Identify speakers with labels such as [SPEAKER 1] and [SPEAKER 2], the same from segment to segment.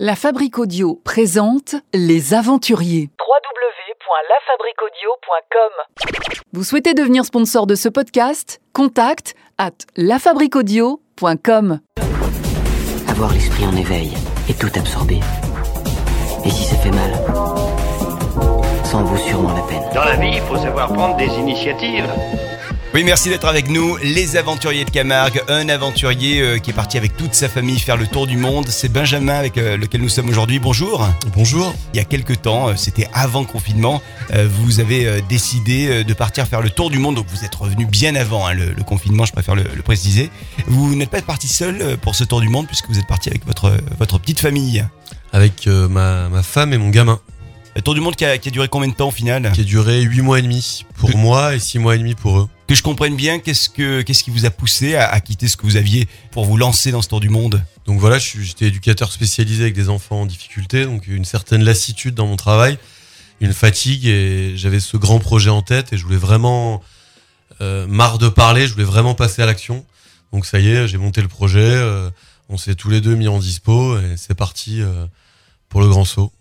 [SPEAKER 1] La Fabrique Audio présente Les Aventuriers.
[SPEAKER 2] www.lafabriquaudio.com
[SPEAKER 1] Vous souhaitez devenir sponsor de ce podcast? Contact à lafabriquaudio.com.
[SPEAKER 3] Avoir l'esprit en éveil et tout absorber. Et si ça fait mal Ça en vaut sûrement la peine.
[SPEAKER 4] Dans la vie, il faut savoir prendre des initiatives.
[SPEAKER 5] Oui, merci d'être avec nous, les aventuriers de Camargue. Un aventurier euh, qui est parti avec toute sa famille faire le tour du monde. C'est Benjamin avec euh, lequel nous sommes aujourd'hui. Bonjour.
[SPEAKER 6] Bonjour.
[SPEAKER 5] Il y a quelques temps, euh, c'était avant le confinement, vous avez décidé de partir faire le tour du monde. Donc vous êtes revenu bien avant hein, le, le confinement, je préfère le, le préciser. Vous n'êtes pas parti seul pour ce tour du monde puisque vous êtes parti avec votre, votre petite famille.
[SPEAKER 6] Avec ma, ma femme et mon gamin,
[SPEAKER 5] Le tour du monde qui a, qui a duré combien de temps au final
[SPEAKER 6] qui a duré 8 mois et demi pour
[SPEAKER 5] Que-
[SPEAKER 6] moi et 6 mois et demi pour eux.
[SPEAKER 5] Que je comprenne bien, qu'est-ce, que, qu'est-ce qui vous a poussé à, à quitter ce que vous aviez pour vous lancer dans ce tour du monde?
[SPEAKER 6] Donc voilà, j'étais éducateur spécialisé avec des enfants en difficulté, donc une certaine lassitude dans mon travail, une fatigue et j'avais ce grand projet en tête et je voulais vraiment, euh, marre de parler, je voulais vraiment passer à l'action. Donc ça y est, j'ai monté le projet, euh, on s'est tous les deux mis en dispo et c'est parti euh, pour le grand saut.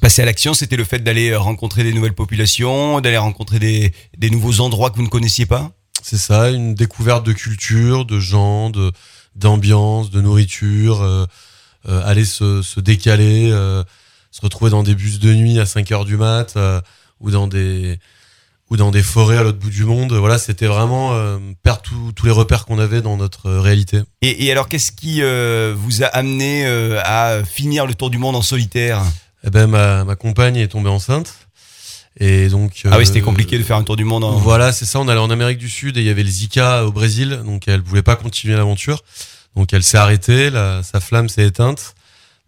[SPEAKER 5] Passer à l'action, c'était le fait d'aller rencontrer des nouvelles populations, d'aller rencontrer des, des nouveaux endroits que vous ne connaissiez pas?
[SPEAKER 6] C'est ça, une découverte de culture, de gens, de d'ambiance, de nourriture, euh, euh, aller se, se décaler, euh, se retrouver dans des bus de nuit à 5 heures du mat ou dans des ou dans des forêts à l'autre bout du monde. Voilà, c'était vraiment euh, perdre tous- les repères qu'on avait dans notre euh, réalité.
[SPEAKER 5] Et, et alors, qu'est-ce qui euh, vous a amené à finir le tour du monde en solitaire?
[SPEAKER 6] Eh ben ma, ma compagne est tombée enceinte et donc
[SPEAKER 5] Ah oui,
[SPEAKER 6] euh,
[SPEAKER 5] c'était compliqué de faire un tour du monde en...
[SPEAKER 6] Voilà, c'est ça. On allait en Amérique du Sud et il y avait le Zika au Brésil, donc elle voulait pas continuer l'aventure. Donc elle s'est arrêtée, la- sa flamme s'est éteinte.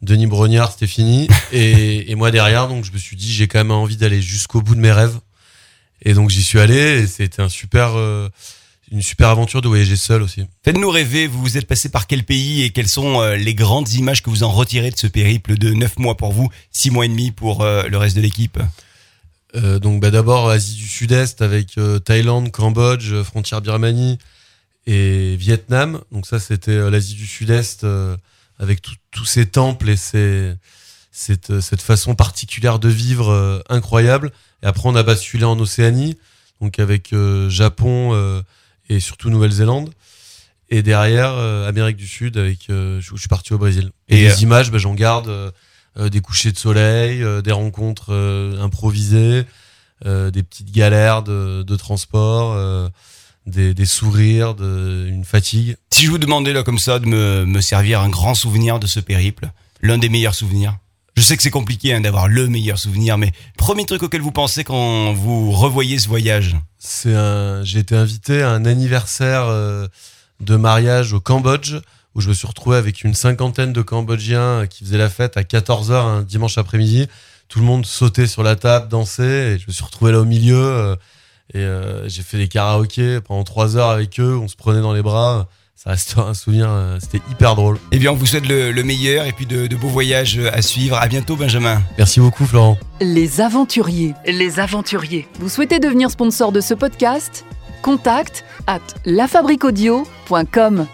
[SPEAKER 6] Denis Brognard, c'était fini. Et, et moi derrière, donc je me suis dit, j'ai quand même envie d'aller jusqu'au bout de mes rêves. Et donc j'y suis allé et c'était un super, euh, une super aventure de voyager seul aussi.
[SPEAKER 5] Faites-nous rêver, vous vous êtes passé par quel pays et quelles sont euh, les grandes images que vous en retirez de ce périple de 9 mois pour vous, 6 mois et demi pour euh, le reste de l'équipe?
[SPEAKER 6] Euh, donc bah, d'abord Asie du Sud-Est avec euh, Thaïlande, Cambodge, frontière Birmanie et Vietnam. Donc ça c'était euh, l'Asie du Sud-Est avec tous ces temples et ces, cette, cette façon particulière de vivre incroyable. Et après on a basculé en Océanie, donc avec Japon et surtout Nouvelle-Zélande. Et derrière euh, Amérique du Sud avec euh, je, je suis parti au Brésil. Et,
[SPEAKER 5] Et,
[SPEAKER 6] les
[SPEAKER 5] euh,
[SPEAKER 6] images, bah, j'en garde. euh, des couchers de soleil, des rencontres improvisées, des petites galères de, de transport, des, des sourires, de, une fatigue.
[SPEAKER 5] Si je vous demandais là comme ça de me, me servir un grand souvenir de ce périple, l'un des meilleurs souvenirs. Je sais que c'est compliqué hein, d'avoir le meilleur souvenir, mais premier truc auquel vous pensez quand vous revoyez ce voyage
[SPEAKER 6] C'est un, j'ai été invité à un anniversaire euh, de mariage au Cambodge où je me suis retrouvé avec une cinquantaine de Cambodgiens qui faisaient la fête à 14h un dimanche après-midi. Tout le monde sautait sur la table, dansait et je me suis retrouvé là au milieu euh, et euh, j'ai fait des karaokés pendant trois heures avec eux. On se prenait dans les bras. Ça reste un souvenir, euh, c'était hyper drôle.
[SPEAKER 5] Eh bien, on vous souhaite le, le meilleur et puis de, de beaux voyages à suivre. À bientôt, Benjamin.
[SPEAKER 6] Merci beaucoup Florent.
[SPEAKER 1] Les Aventuriers. Les Aventuriers. Vous souhaitez devenir sponsor de ce podcast? Contact à lafabriquaudio.com.